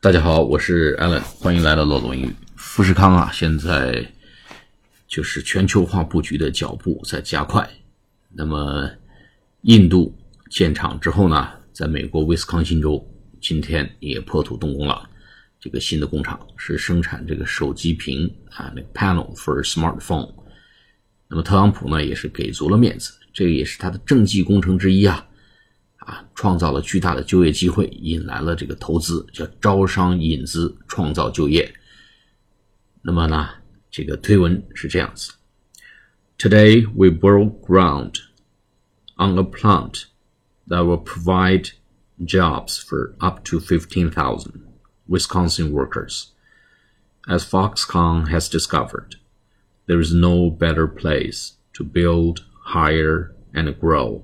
大家好，我是 Allen，欢迎来到老总英语。富士康啊，现在就是全球化布局的脚步在加快。那么，印度建厂之后呢，在美国威斯康星州今天也破土动工了。这个新的工厂是生产这个手机屏啊，那个 panel for smartphone。那么特朗普呢，也是给足了面子，这个也是他的政绩工程之一啊。啊，创造了巨大的就业机会，引来了这个投资，叫招商引资，创造就业。那么呢，这个推文是这样子：Today we broke ground on a plant that will provide jobs for up to 15,000 Wisconsin workers. As Foxconn has discovered, there is no better place to build, hire, and grow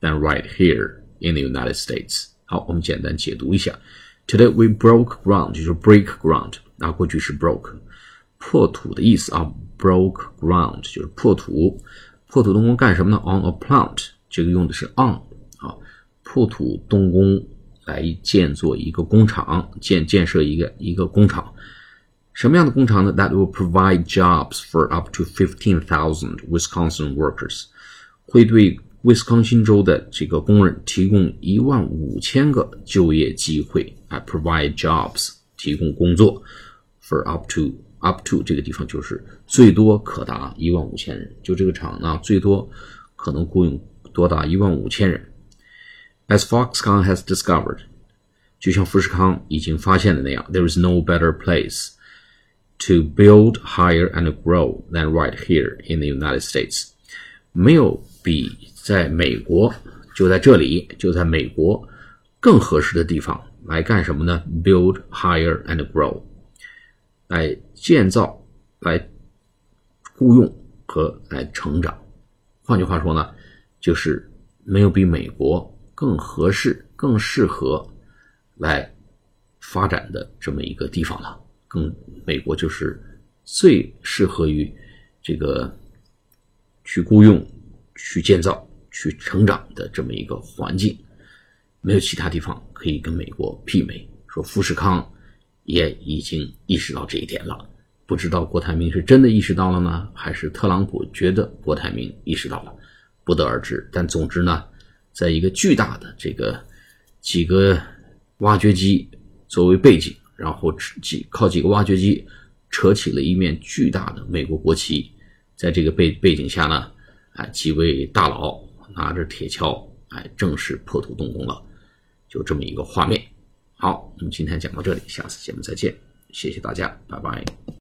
than right here in the United States。好，我们简单解读一下。Today we broke ground，就是 break ground，啊，过去是 broke，破土的意思啊。broke ground 就是破土，破土动工干什么呢？On a plant，这个用的是 on 啊，破土动工来建做一个工厂，建建设一个一个工厂。什么样的工厂呢？That will provide jobs for up to fifteen thousand Wisconsin workers，会对 威斯康星州的这个工人提供一万五千个就业机会啊，provide jobs 提供工作，for up to up to 这个地方就是最多可达一万五千人，就这个厂呢最多可能雇佣多达一万五千人。As Foxconn has discovered，就像富士康已经发现的那样，there is no better place to build, hire and grow than right here in the United States，没有比 在美国，就在这里，就在美国，更合适的地方来干什么呢？Build, hire and grow，来建造、来雇佣和来成长。换句话说呢，就是没有比美国更合适、更适合来发展的这么一个地方了。更美国就是最适合于这个去雇佣、去建造。去成长的这么一个环境，没有其他地方可以跟美国媲美。说富士康也已经意识到这一点了，不知道郭台铭是真的意识到了呢，还是特朗普觉得郭台铭意识到了，不得而知。但总之呢，在一个巨大的这个几个挖掘机作为背景，然后几靠几个挖掘机扯起了一面巨大的美国国旗，在这个背背景下呢，啊，几位大佬。拿着铁锹，哎，正式破土动工了，就这么一个画面。好，我们今天讲到这里，下次节目再见，谢谢大家，拜拜。